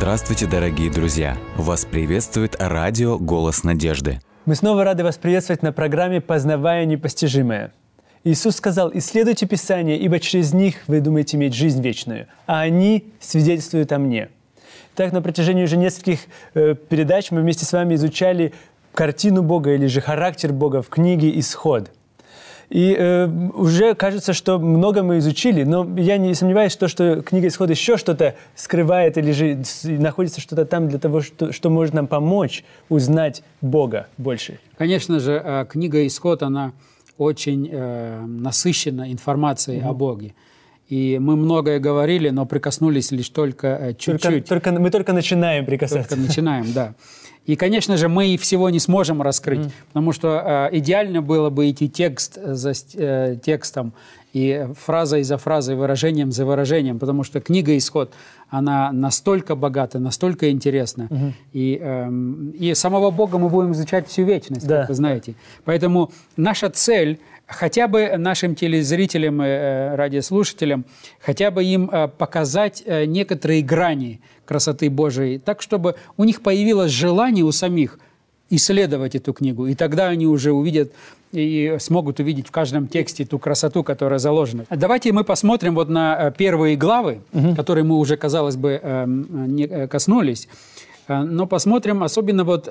Здравствуйте, дорогие друзья! Вас приветствует радио «Голос надежды». Мы снова рады вас приветствовать на программе «Познавая непостижимое». Иисус сказал, «Исследуйте Писание, ибо через них вы думаете иметь жизнь вечную, а они свидетельствуют о мне». Так, на протяжении уже нескольких э, передач мы вместе с вами изучали картину Бога или же характер Бога в книге «Исход». И э, уже кажется, что много мы изучили, но я не сомневаюсь, что, что книга «Исход» еще что-то скрывает или же находится что-то там для того, что, что может нам помочь узнать Бога больше. Конечно же, э, книга «Исход», она очень э, насыщена информацией угу. о Боге. И мы многое говорили, но прикоснулись лишь только э, чуть-чуть. Только, только, мы только начинаем прикасаться. Только начинаем, да. И, конечно же, мы всего не сможем раскрыть, mm. потому что э, идеально было бы идти текст за э, текстом и фразой за фразой, выражением за выражением, потому что книга «Исход», она настолько богата, настолько интересна. Угу. И, э, и самого Бога мы будем изучать всю вечность, да. как вы знаете. Поэтому наша цель хотя бы нашим телезрителям и э, радиослушателям, хотя бы им э, показать э, некоторые грани красоты Божией, так, чтобы у них появилось желание у самих исследовать эту книгу. И тогда они уже увидят и смогут увидеть в каждом тексте ту красоту, которая заложена. Давайте мы посмотрим вот на первые главы, угу. которые мы уже, казалось бы, не коснулись. Но посмотрим особенно вот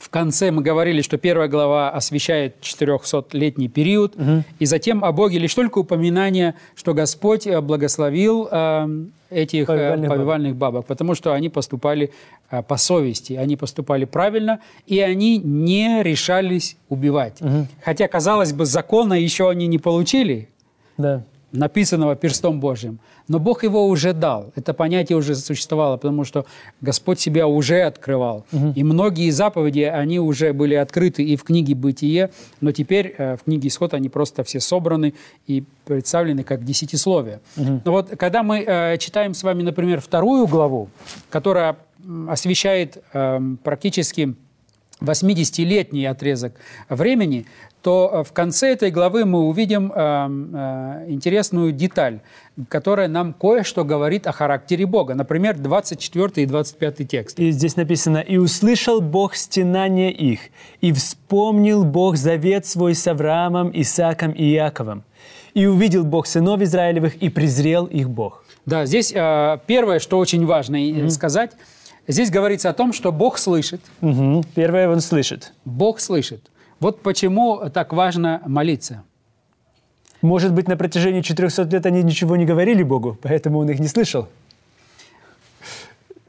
в конце мы говорили, что первая глава освещает 400-летний период, угу. и затем о Боге лишь только упоминание, что Господь э, благословил э, этих э, повивальных, повивальных бабок. бабок, потому что они поступали э, по совести, они поступали правильно, и они не решались убивать. Угу. Хотя, казалось бы, закона еще они не получили. Да написанного перстом Божьим. Но Бог его уже дал. Это понятие уже существовало, потому что Господь себя уже открывал. Угу. И многие заповеди, они уже были открыты и в книге «Бытие», но теперь э, в книге «Исход» они просто все собраны и представлены как десятисловие. Угу. Но вот когда мы э, читаем с вами, например, вторую главу, которая освещает э, практически 80-летний отрезок времени, то э, в конце этой главы мы увидим э, э, интересную деталь, которая нам кое-что говорит о характере Бога. Например, 24 и 25 текст. И здесь написано, «И услышал Бог стенание их, и вспомнил Бог завет свой с Авраамом, Исааком и Иаковом. И увидел Бог сынов Израилевых, и презрел их Бог». Да, здесь э, первое, что очень важно mm-hmm. сказать, здесь говорится о том, что Бог слышит. Mm-hmm. Первое, Он слышит. Бог слышит. Вот почему так важно молиться. Может быть, на протяжении 400 лет они ничего не говорили Богу, поэтому он их не слышал?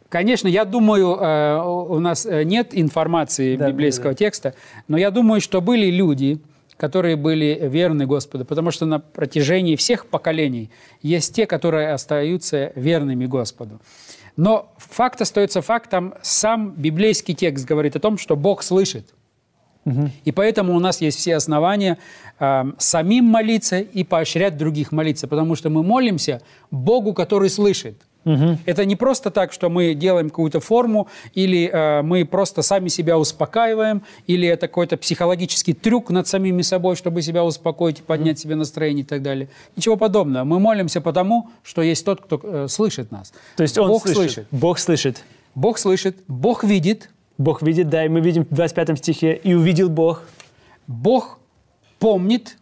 Конечно, я думаю, э, у нас э, нет информации да, библейского да. текста, но я думаю, что были люди, которые были верны Господу, потому что на протяжении всех поколений есть те, которые остаются верными Господу. Но факт остается фактом, сам библейский текст говорит о том, что Бог слышит – и поэтому у нас есть все основания э, самим молиться и поощрять других молиться, потому что мы молимся Богу, который слышит. Угу. Это не просто так, что мы делаем какую-то форму, или э, мы просто сами себя успокаиваем, или это какой-то психологический трюк над самими собой, чтобы себя успокоить, поднять себе настроение и так далее. Ничего подобного. Мы молимся потому, что есть тот, кто э, слышит нас. То есть Он Бог слышит. слышит. Бог слышит. Бог слышит, Бог видит, Бог видит, да, и мы видим в 25 стихе, и увидел Бог. Бог помнит.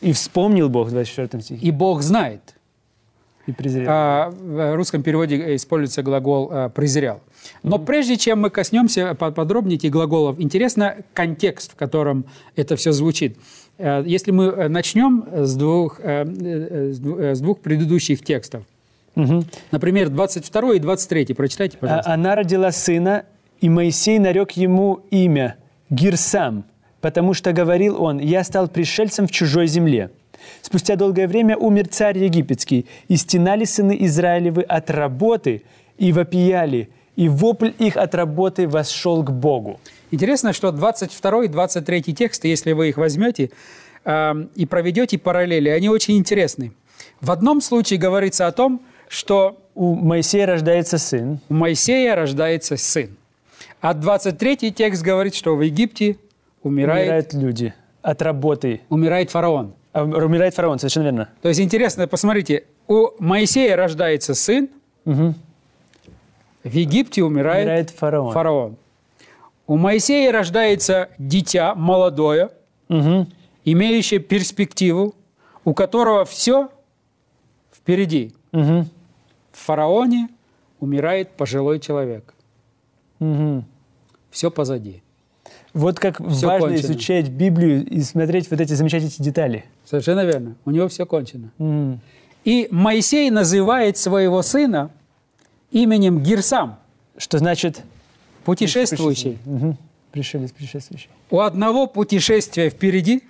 И вспомнил Бог в 24 стихе. И Бог знает. И презрел. А, в русском переводе используется глагол а, «презрел». Но mm-hmm. прежде чем мы коснемся подробнее этих глаголов, интересно контекст, в котором это все звучит. А, если мы начнем с двух, а, э, с двух предыдущих текстов, Угу. Например, 22 и 23. Прочитайте, пожалуйста. Она родила сына, и Моисей нарек ему имя Гирсам, потому что говорил он, «Я стал пришельцем в чужой земле». Спустя долгое время умер царь египетский, и стенали сыны Израилевы от работы, и вопияли, и вопль их от работы восшел к Богу. Интересно, что 22 и 23 тексты, если вы их возьмете э, и проведете параллели, они очень интересны. В одном случае говорится о том, что у Моисея рождается сын. У Моисея рождается сын. А 23 текст говорит, что в Египте умирает... Умирают люди от работы. Умирает фараон. А, умирает фараон, совершенно верно. То есть интересно, посмотрите, у Моисея рождается сын, угу. В Египте умирает, Умирает фараон. фараон. У Моисея рождается дитя молодое, Мгм. имеющее перспективу, у которого все впереди. Мгм. В фараоне умирает пожилой человек. Мгм. Все позади. Вот как Всё важно кончено. изучать Библию и смотреть вот эти замечательные детали. Совершенно верно. У него все кончено. Мгм. И Моисей называет своего сына именем Гирсам, Что значит путешествующий. Мгм. пришелец, путешествующий. У одного путешествия впереди,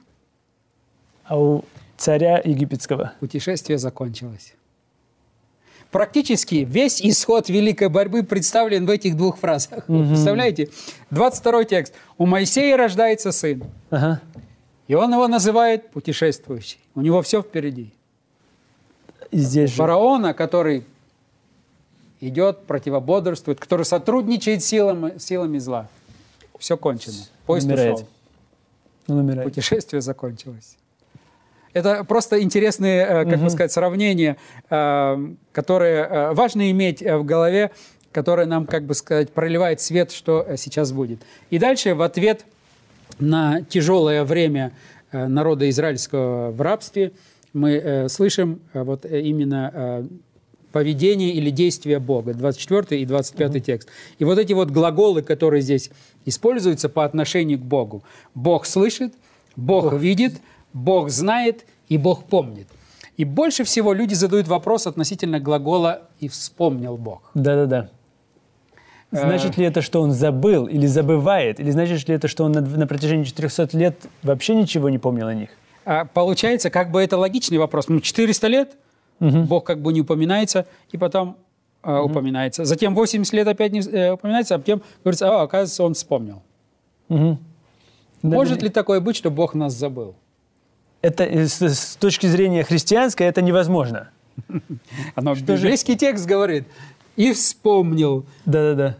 А у царя египетского путешествие закончилось. Практически весь исход великой борьбы представлен в этих двух фразах. Представляете? 22 текст. У Моисея рождается сын, Ага. и он его называет путешествующий. У него все впереди. Здесь же. Фараона, который идет, противободрствует, который сотрудничает силами, силами зла. Все кончено. Поезд Умирает. ушел. Он умирает. Путешествие закончилось. Это просто интересные, э, как бы сказать, сравнения, э, которые э, важно иметь в голове, которые нам, как бы сказать, проливает свет, что сейчас будет. И дальше в ответ на тяжелое время народа израильского в рабстве мы слышим вот именно поведение или действие Бога, 24 и 25 текст. И вот эти вот глаголы, которые здесь используются по отношению к Богу. Бог слышит, Бог видит, Бог знает и Бог помнит. И больше всего люди задают вопрос относительно глагола «и вспомнил Бог». Да-да-да. Значит ли это, что он забыл или забывает? Или значит ли это, что он на, на протяжении 400 лет вообще ничего не помнил о них? А получается, как бы это логичный вопрос. Ну, 400 лет, Бог как бы не упоминается, и потом э, упоминается. Затем 80 лет опять не э, упоминается, а потом говорится, а, оказывается, он вспомнил. Да, Может да. ли такое быть, что Бог нас забыл? Это э, с, с точки зрения христианской это невозможно. Оно, Что же- библейский текст говорит, и вспомнил. Да-да-да.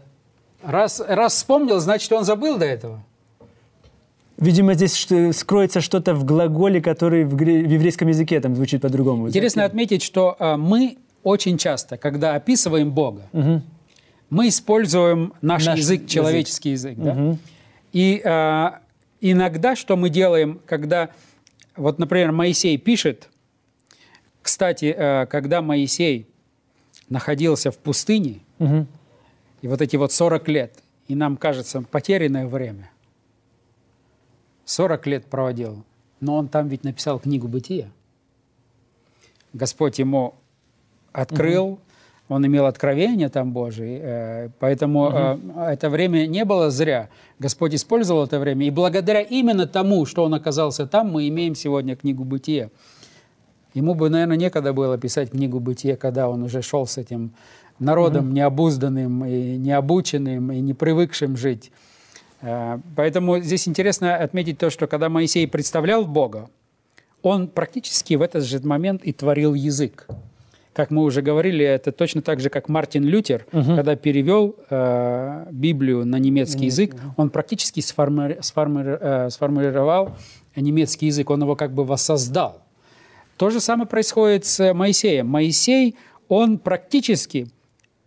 Раз, раз вспомнил, значит, он забыл до этого. Видимо, здесь что- скроется что-то в глаголе, который в, в еврейском языке там звучит по-другому. Интересно отметить, что а, мы очень часто, когда описываем Бога, мы используем наш, Наш язык, язык. человеческий язык. да? И а, иногда, что мы делаем, когда, вот, например, Моисей пишет, кстати, а, когда Моисей находился в пустыне, Мгм. и вот эти вот 40 лет, и нам кажется, потерянное время. 40 лет проводил, но он там ведь написал книгу «Бытия». Господь ему открыл, он имел откровение там Божие, э, поэтому э, это время не было зря. Господь использовал это время, и благодаря именно тому, что он оказался там, мы имеем сегодня книгу «Бытия». Ему бы, наверное, некогда было писать книгу «Бытие», когда он уже шел с этим народом необузданным и необученным, и не привыкшим жить. Э, Поэтому здесь интересно отметить то, что когда Моисей представлял Бога, он практически в этот же момент и творил язык. Как мы уже говорили, это точно так же, как Мартин Лютер, когда перевел э, Библию на немецкий язык, он практически сформи- сформи- э, сформулировал немецкий язык, он его как бы воссоздал. То же самое происходит с Моисеем. Моисей, он практически,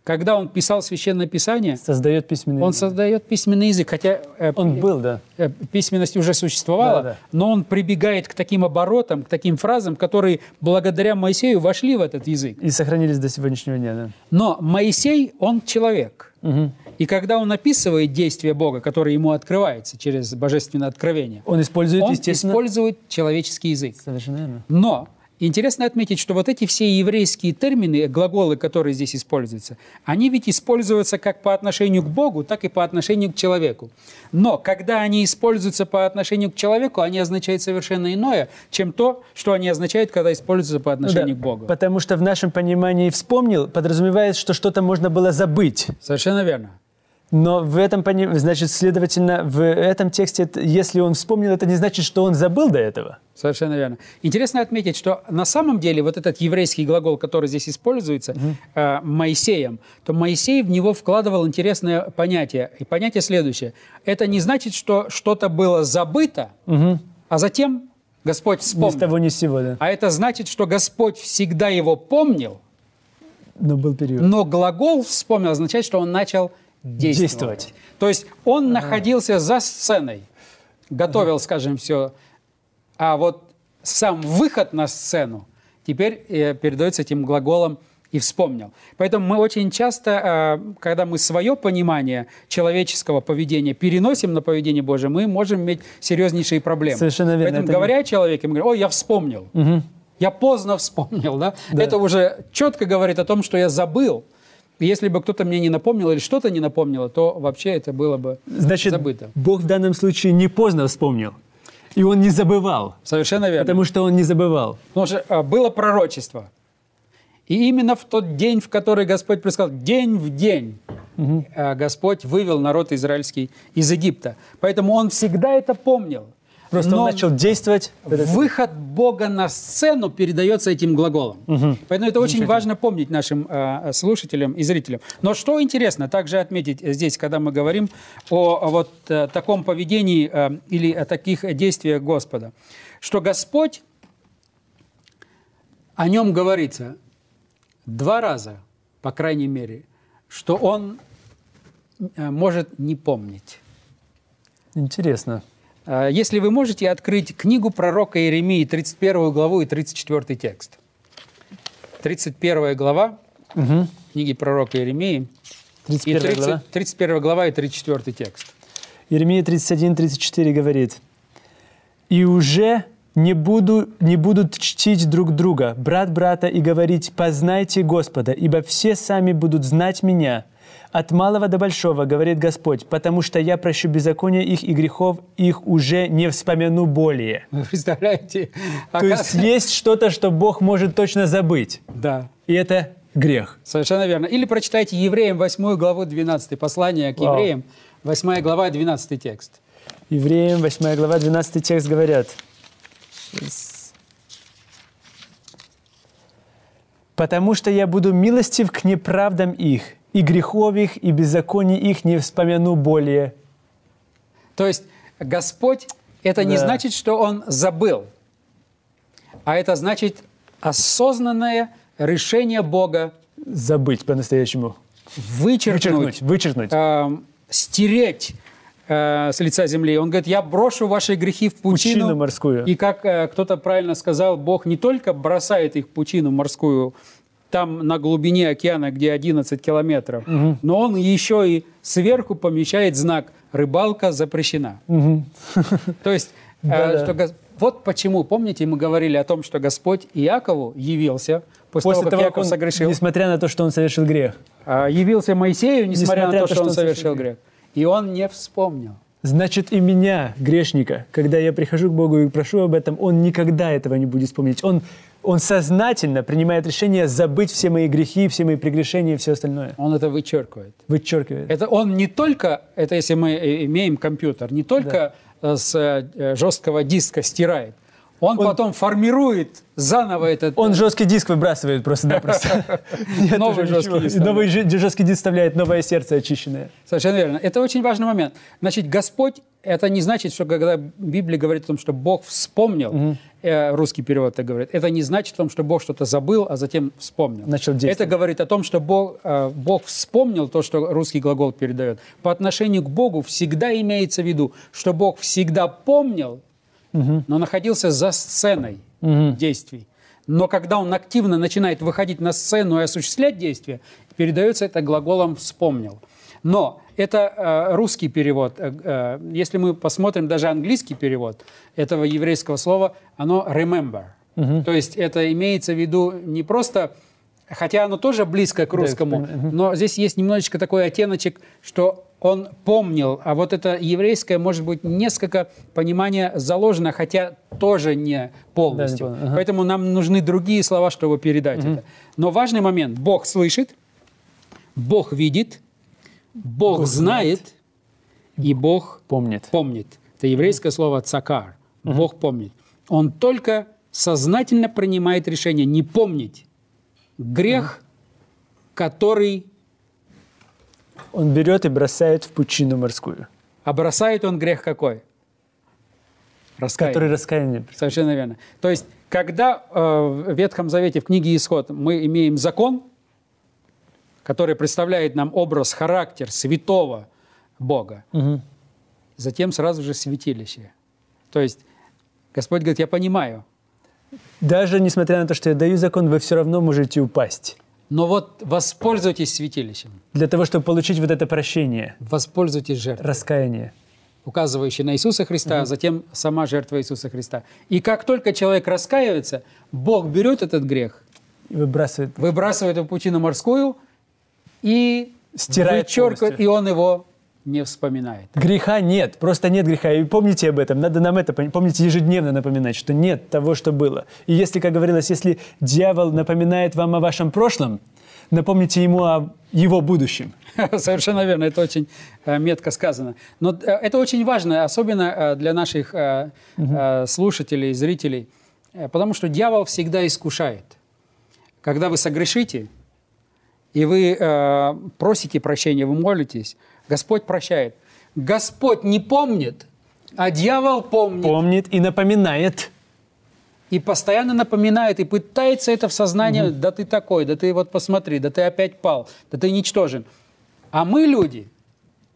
когда он писал Священное Писание, Создает письменный он создает письменный язык, хотя э, Он был, да. э, письменность уже существовала, Да, да. но он прибегает к таким оборотам, к таким фразам, которые благодаря Моисею вошли в этот язык. И сохранились до сегодняшнего дня, да. Но Моисей, он человек. И когда он описывает действие Бога, которое ему открывается через божественное откровение, Он использует, он использует человеческий язык. Совершенно верно. Но интересно отметить, что вот эти все еврейские термины, глаголы, которые здесь используются, они ведь используются как по отношению к Богу, так и по отношению к человеку. Но когда они используются по отношению к человеку, они означают совершенно иное, чем то, что они означают, когда используются по отношению да, к Богу. Потому что в нашем понимании «вспомнил» подразумевает, что что-то можно было забыть. Совершенно верно. Но в этом, значит, следовательно, в этом тексте, если он вспомнил, это не значит, что он забыл до этого. Совершенно верно. Интересно отметить, что на самом деле вот этот еврейский глагол, который здесь используется э, Моисеем, то Моисей в него вкладывал интересное понятие. И понятие следующее. Это не значит, что что-то было забыто, а затем Господь Ни с вспомнил. того, ни с сего, да. А это значит, что Господь всегда его помнил, Но был период. Но глагол вспомнил означает, что он начал действовать. Действовать. То есть он находился за сценой, готовил, скажем, все. А вот сам выход на сцену теперь э, передается этим глаголом и вспомнил. Поэтому мы очень часто, э, когда мы свое понимание человеческого поведения переносим на поведение Божие, мы можем иметь серьезнейшие проблемы. Совершенно верно. Поэтому, Это говоря о человеке, мы говорим, ой, я вспомнил. Я поздно вспомнил, да? Это уже четко говорит о том, что я забыл. Если бы кто-то мне не напомнил или что-то не напомнило, то вообще это было бы Значит, забыто. Бог в данном случае не поздно вспомнил. И он не забывал. Совершенно верно. Потому что он не забывал. Потому что а, было пророчество. И именно в тот день, в который Господь предсказал, день в день, а, Господь вывел народ израильский из Египта. Поэтому он всегда это помнил. Просто Но он начал действовать. Выход Бога на сцену передается этим глаголом. Поэтому это очень важно помнить нашим э, слушателям и зрителям. Но что интересно также отметить здесь, когда мы говорим о, о вот э, таком поведении э, или о таких действиях Господа, что Господь, о нем говорится два раза, по крайней мере, что Он э, может не помнить. Интересно. А, Если вы можете открыть книгу пророка Иеремии, 31 главу и 34 текст. 31 глава книги пророка Иеремии и 31 30 глава. 31 глава и 34 текст. Иеремия 31-34 говорит, «И уже не, буду, не будут чтить друг друга, брат брата, и говорить, познайте Господа, ибо все сами будут знать меня. От малого до большого, говорит Господь, потому что я прощу беззакония их и грехов их уже не вспомяну более». Вы представляете? То есть есть что-то, что Бог может точно забыть. Да, И это грех. совершенно верно. Или прочитайте Евреям 8 главу 12, послание к Вау. Евреям, 8 глава 12 текст. Евреям 8 глава 12 текст говорят. «Потому что я буду милостив к неправдам их, и грехов их, и беззаконий их не вспомяну более». То есть Господь, это не Да. значит, что Он забыл, а это значит осознанное решение Бога Забыть по-настоящему. вычеркнуть, Вычеркнуть, вычеркнуть. эм, стереть э, с лица земли. Он говорит, я брошу ваши грехи в пучину. Пучину морскую. И как э, кто-то правильно сказал, Бог не только бросает их в пучину морскую, там на глубине океана, где 11 километров, но он еще и сверху помещает знак «рыбалка запрещена». То есть, э, что вот почему, помните, мы говорили о том, что Господь Иакову явился после, того, как Яков он, согрешил. несмотря на то, что он совершил грех. А, явился Моисею, несмотря, на то, что он совершил грех. грех. И он не вспомнил. Значит, и меня, грешника, когда я прихожу к Богу и прошу об этом, Он никогда этого не будет вспомнить. Он, он сознательно принимает решение забыть все мои грехи, все мои прегрешения и все остальное. Он это вычеркивает. Вычеркивает. Это он не только, это если мы э, имеем компьютер, не только э, с э, жесткого диска стирает, он, Он- потом формирует заново этот... Он жесткий диск выбрасывает просто-напросто. Новый жесткий диск Новый жесткий диск вставляет новое сердце очищенное. Совершенно верно. Это очень важный момент. Значит, Господь, это не значит, что когда Библия говорит о том, что Бог вспомнил, э, русский перевод так говорит, это не значит о том, что Бог что-то забыл, а затем вспомнил. Начал действовать. Это говорит о том, что Бог, э, Бог вспомнил то, что русский глагол передает. По отношению к Богу всегда имеется в виду, что Бог всегда помнил, но находился за сценой действий. Но когда он активно начинает выходить на сцену и осуществлять действия, передается это глаголом «вспомнил». Но это э, русский перевод. Э, э, если мы посмотрим даже английский перевод этого еврейского слова, оно «remember». То есть это имеется в виду не просто, хотя оно тоже близко к русскому, но здесь есть немножечко такой оттеночек, что он помнил, а вот это еврейское, может быть, несколько понимания заложено, хотя тоже не полностью. Да, не ага. Поэтому нам нужны другие слова, чтобы передать это. Но важный момент. Бог слышит, Бог видит, Бог, знает, и Бог Помнит. помнит. Это еврейское слово «цакар». Бог помнит. Он только сознательно принимает решение не помнить грех, который Он берет и бросает в пучину морскую, а бросает он грех какой? Раскаяние. который раскаяние. Совершенно верно. То есть, когда э, в Ветхом Завете, в книге Исход, мы имеем закон, который представляет нам образ, характер святого Бога. Затем сразу же святилище. То есть Господь говорит, я понимаю, Даже несмотря на то, что я даю закон, вы все равно можете упасть. но вот воспользуйтесь святилищем, Для того, чтобы получить вот это прощение, воспользуйтесь жертвой, раскаяние. указывающей на Иисуса Христа, а затем сама жертва Иисуса Христа. И как только человек раскаивается, Бог берет этот грех, И выбрасывает. выбрасывает его в пучину морскую и Стирает вычеркивает, и он его не вспоминает. Греха нет, просто нет греха. И помните об этом, надо нам это пом- помните ежедневно напоминать, что нет того, что было. И если, как говорилось, если дьявол напоминает вам о вашем прошлом, напомните ему о его будущем. Совершенно верно, это очень э, метко сказано. Но э, это очень важно, особенно э, для наших слушателей, зрителей, потому что дьявол всегда искушает. Когда вы согрешите, и вы э, просите прощения, вы молитесь, Господь прощает. Господь не помнит, а дьявол помнит. Помнит и напоминает. И постоянно напоминает, и пытается это в сознание, да ты такой, да ты вот посмотри, да ты опять пал, да ты ничтожен. А мы, люди,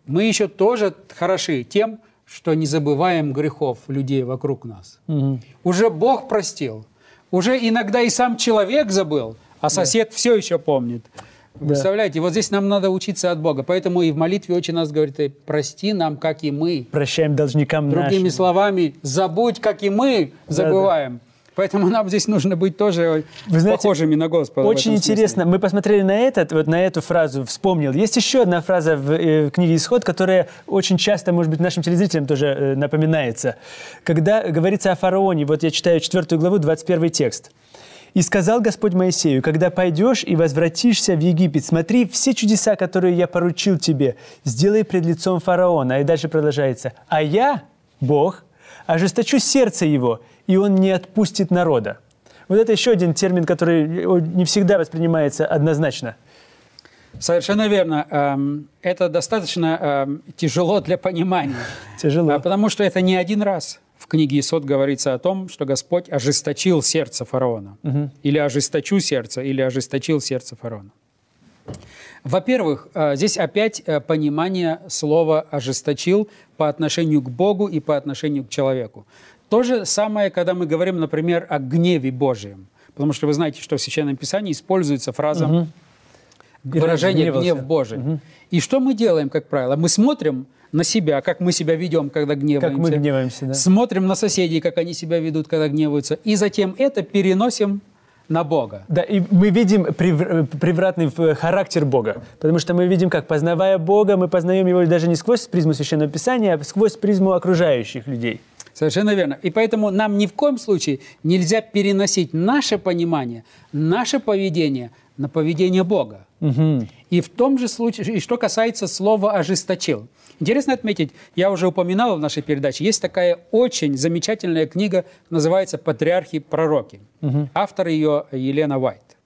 мы еще тоже хороши тем, что не забываем грехов людей вокруг нас. Уже Бог простил, уже иногда и сам человек забыл, а сосед все еще помнит. Вы Представляете, вот здесь нам надо учиться от Бога. Поэтому и в молитве очень нас говорит, «Э, прости нам, как и мы. Прощаем должникам Другими нашим. словами, забудь, как и мы забываем. Поэтому нам здесь нужно быть тоже Вы знаете, похожими на Господа. Очень интересно. Мы посмотрели на этот, вот на эту фразу, вспомнил. Есть еще одна фраза в, э, в книге «Исход», которая очень часто, может быть, нашим телезрителям тоже э, напоминается. Когда говорится о фараоне, вот я читаю 4 главу, 21 текст. «И сказал Господь Моисею, когда пойдешь и возвратишься в Египет, смотри, все чудеса, которые я поручил тебе, сделай пред лицом фараона». И дальше продолжается. «А я, Бог, ожесточу сердце его, и он не отпустит народа». Вот это еще один термин, который не всегда воспринимается однозначно. Совершенно верно. Эм, Это достаточно эм, тяжело для понимания. Тяжело. А Потому что это не один раз в книге Исод говорится о том, что Господь ожесточил сердце фараона. Или ожесточу сердце, или ожесточил сердце фараона. Во-первых, э, здесь опять э, понимание слова «ожесточил» по отношению к Богу и по отношению к человеку. То же самое, когда мы говорим, например, о гневе Божьем. Потому что вы знаете, что в Священном Писании используется фраза выражение разгневался. «гнев Божий». И что мы делаем, как правило? Мы смотрим на себя, как мы себя ведем, когда гневаемся. Как мы гневаемся, да. Смотрим на соседей, как они себя ведут, когда гневаются. И затем это переносим на Бога. Да, и мы видим прев- превратный э, характер Бога, потому что мы видим, как, познавая Бога, мы познаем Его даже не сквозь призму Священного Писания, а сквозь призму окружающих людей. Совершенно верно. И поэтому нам ни в коем случае нельзя переносить наше понимание, наше поведение на поведение Бога. И в том же случае, и что касается слова «ожесточил». Интересно отметить, я уже упоминал в нашей передаче, есть такая очень замечательная книга, называется «Патриархи и пророки». Автор ее Елена Уайт.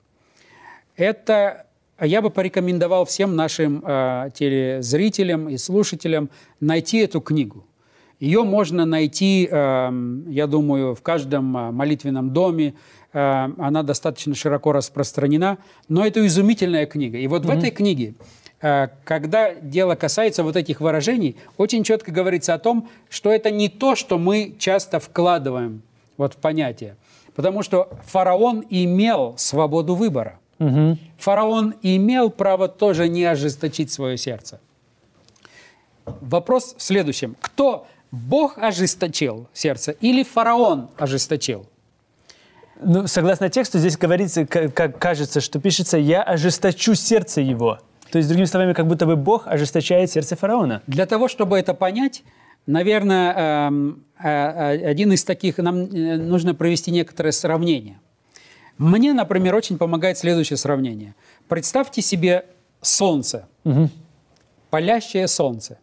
Это я бы порекомендовал всем нашим э, телезрителям и слушателям найти эту книгу. Ее можно найти, э, я думаю, в каждом э, молитвенном доме. Э, она достаточно широко распространена, но это изумительная книга. И вот в этой книге, э, когда дело касается вот этих выражений, очень четко говорится о том, что это не то, что мы часто вкладываем вот в понятие. Потому что фараон имел свободу выбора. Фараон имел право тоже не ожесточить свое сердце. Вопрос в следующем. Кто Бог ожесточил сердце или фараон ожесточил? Ну, согласно тексту, здесь говорится, как кажется, что пишется «я ожесточу сердце его». То есть, другими словами, как будто бы Бог ожесточает сердце фараона. Для того, чтобы это понять, наверное, эм, э, э, один из таких, нам э, нужно провести некоторое сравнение. Мне, например, очень помогает следующее сравнение. Представьте себе солнце, палящее солнце.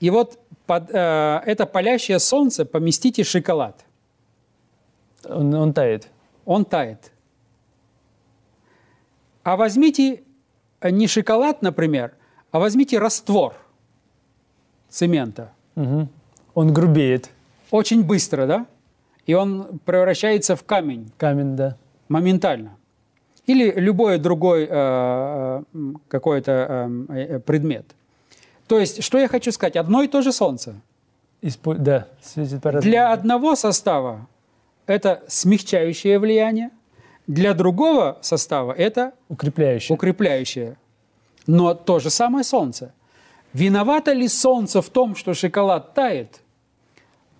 И вот под э, это палящее солнце поместите шоколад. Он, он тает. Он тает. А возьмите э, не шоколад, например, а возьмите раствор цемента. Он грубеет. Очень быстро, да? И он превращается в камень Камень, да. моментально. или любой другой э, какой-то э, предмет. То есть, что я хочу сказать? Одно и то же Солнце. Испо... Да, светит по Для одного состава это смягчающее влияние, для другого состава это укрепляющее. укрепляющее. Но то же самое Солнце. Виновато ли Солнце в том, что шоколад тает,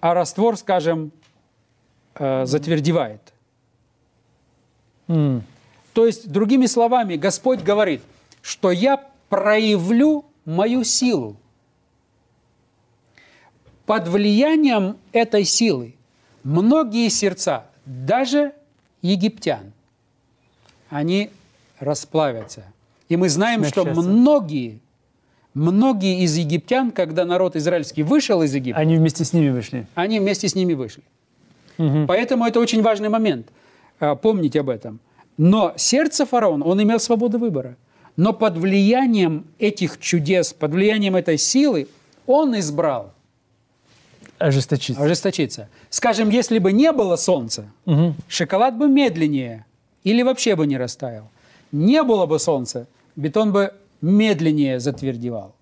а раствор, скажем, э, затвердевает? М. То есть, другими словами, Господь говорит, что я проявлю мою силу. Под влиянием этой силы многие сердца, даже египтян, они расплавятся. И мы знаем, что многие, многие из египтян, когда народ израильский вышел из Египта, Они вместе с ними вышли. они вместе с ними вышли. Поэтому это очень важный момент. а, Помнить об этом. Но сердце фараона, он имел свободу выбора. Но под влиянием этих чудес, под влиянием этой силы, он избрал Ожесточиться. ожесточиться. Скажем, если бы не было солнца, шоколад бы медленнее или вообще бы не растаял. Не было бы солнца, бетон бы медленнее затвердевал.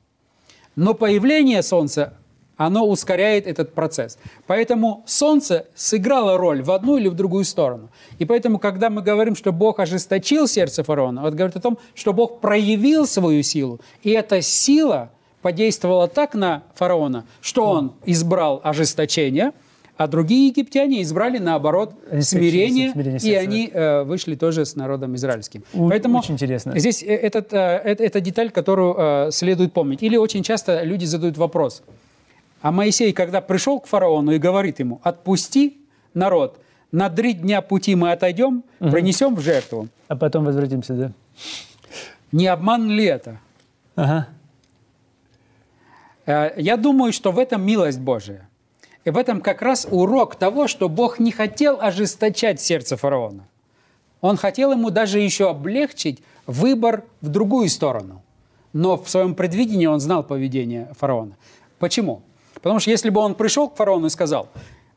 Но появление солнца, оно ускоряет этот процесс. Поэтому солнце сыграло роль в одну или в другую сторону. И поэтому, когда мы говорим, что Бог ожесточил сердце фараона, вот говорит о том, что Бог проявил свою силу. И эта сила подействовала так на фараона, что он избрал ожесточение, а другие египтяне избрали, наоборот, Они смирение, смирение и они э, вышли тоже с народом израильским. У- Поэтому очень интересно. Здесь э, этот, э, это, это деталь, которую э, следует помнить. Или очень часто люди задают вопрос. А Моисей, когда пришел к фараону и говорит ему, отпусти народ, на три дня пути мы отойдем, принесем в жертву. А потом возвратимся, да? Не обман ли это? Ага. Э, Я думаю, что в этом милость Божия. И в этом как раз урок того, что Бог не хотел ожесточать сердце фараона. Он хотел ему даже еще облегчить выбор в другую сторону. Но в своем предвидении он знал поведение фараона. Почему? Потому что если бы он пришел к фараону и сказал,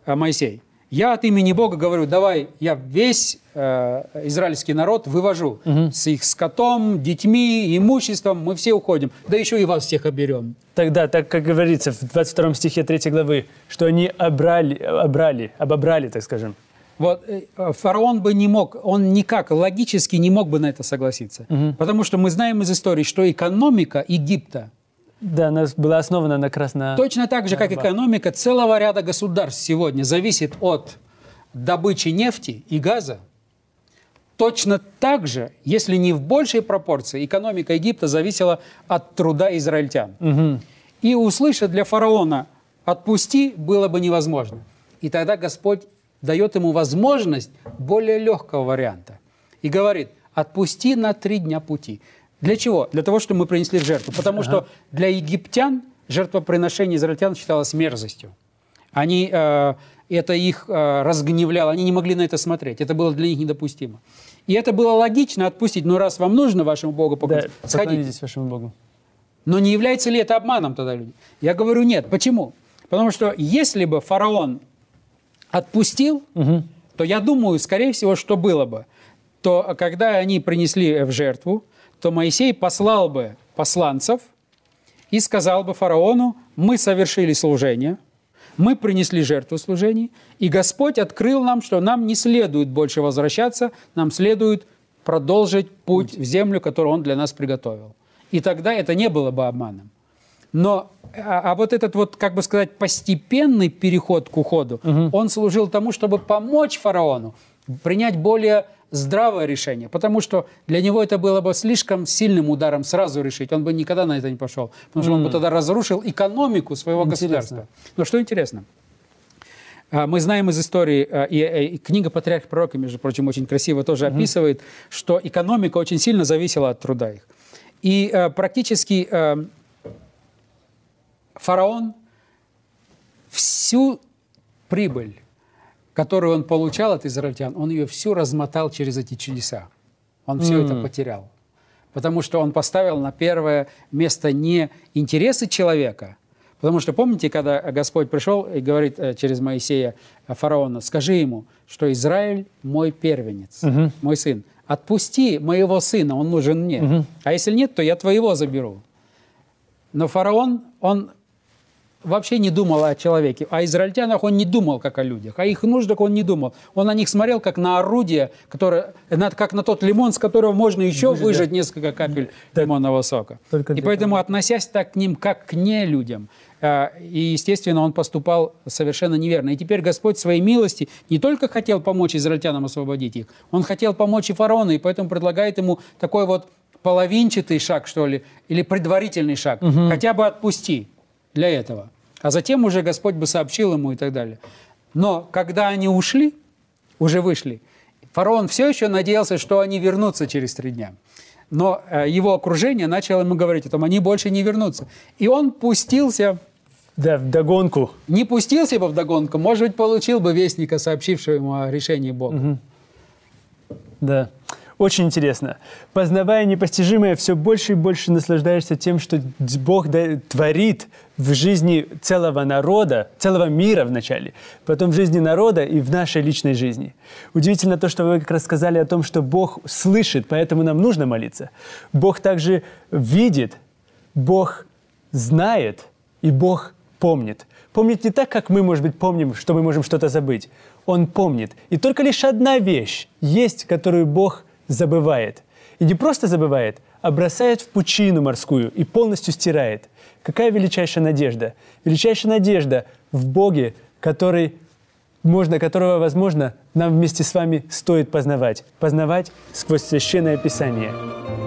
«Э, Моисей, я от имени Бога говорю, давай я весь э, израильский народ вывожу с их скотом, детьми, имуществом, мы все уходим, да еще и вас всех оберем. Тогда, так как говорится в 22 стихе 3 главы, что они обрали, обрали, обобрали, так скажем. Вот э, фараон бы не мог, он никак логически не мог бы на это согласиться. Потому что мы знаем из истории, что экономика Египта Да, она была основана на красно... точно так же, как экономика целого ряда государств сегодня зависит от добычи нефти и газа. Точно так же, если не в большей пропорции, экономика Египта зависела от труда израильтян. И услышать для фараона «отпусти» было бы невозможно. И тогда Господь дает ему возможность более легкого варианта. И говорит «отпусти на три дня пути». Для чего? Для того, чтобы мы принесли в жертву. Потому что для египтян жертвоприношение израильтян считалось мерзостью. Они, э, это их э, разгневляло, они не могли на это смотреть. Это было для них недопустимо. И это было логично отпустить. Но раз вам нужно вашему Богу Да, поклониться, сходите. поклонитесь вашему Богу. Но не является ли это обманом тогда люди? Я говорю нет. Почему? Потому что если бы фараон отпустил, то я думаю, скорее всего, что было бы, то когда они принесли в жертву, то Моисей послал бы посланцев и сказал бы фараону, мы совершили служение, мы принесли жертву служений, и Господь открыл нам, что нам не следует больше возвращаться, нам следует продолжить путь в землю, которую Он для нас приготовил. И тогда это не было бы обманом. Но а, а вот этот вот, как бы сказать, постепенный переход к уходу, он служил тому, чтобы помочь фараону принять более здравое решение, потому что для него это было бы слишком сильным ударом сразу решить. Он бы никогда на это не пошел, потому что он бы тогда разрушил экономику своего Интересно. государства. Но что интересно, а, мы знаем из истории, а, и, и- и книга «Патриарх пророка», между прочим, очень красиво тоже описывает, что экономика очень сильно зависела от труда их. И а, практически а, фараон всю прибыль, которую он получал от израильтян, он ее всю размотал через эти чудеса. Он все это потерял. Потому что он поставил на первое место не интересы человека, Потому что помните, когда Господь пришел и говорит э, через Моисея э, фараону, скажи ему, что Израиль мой первенец, угу. мой сын. Отпусти моего сына, он нужен мне. Угу. А если нет, то я твоего заберу. Но фараон, он вообще не думал о человеке. О израильтянах он не думал, как о людях. О их нуждах он не думал. Он на них смотрел, как на орудие, которое, как на тот лимон, с которого можно еще Выжать, выжать несколько капель да. лимонного сока. И поэтому, того. относясь так к ним, как к не людям, э, и, естественно, он поступал совершенно неверно. И теперь Господь своей милости не только хотел помочь израильтянам освободить их, он хотел помочь и фараону, и поэтому предлагает ему такой вот половинчатый шаг, что ли, или предварительный шаг. Угу. Хотя бы отпусти для этого. А затем уже Господь бы сообщил ему и так далее. Но когда они ушли, уже вышли, фараон все еще надеялся, что они вернутся через три дня. Но э, его окружение начало ему говорить о том, они больше не вернутся. И он пустился да, в догонку. Не пустился бы в догонку, может быть, получил бы вестника, сообщившего ему о решении Бога. Угу. Да. Очень интересно. Познавая непостижимое, все больше и больше наслаждаешься тем, что Бог творит в жизни целого народа, целого мира вначале, потом в жизни народа и в нашей личной жизни. Удивительно то, что вы как раз сказали о том, что Бог слышит, поэтому нам нужно молиться. Бог также видит, Бог знает и Бог помнит. Помнит не так, как мы, может быть, помним, что мы можем что-то забыть. Он помнит. И только лишь одна вещь есть, которую Бог забывает. И не просто забывает, а бросает в пучину морскую и полностью стирает. Какая величайшая надежда? Величайшая надежда в Боге, который можно, которого, возможно, нам вместе с вами стоит познавать. Познавать сквозь Священное Писание.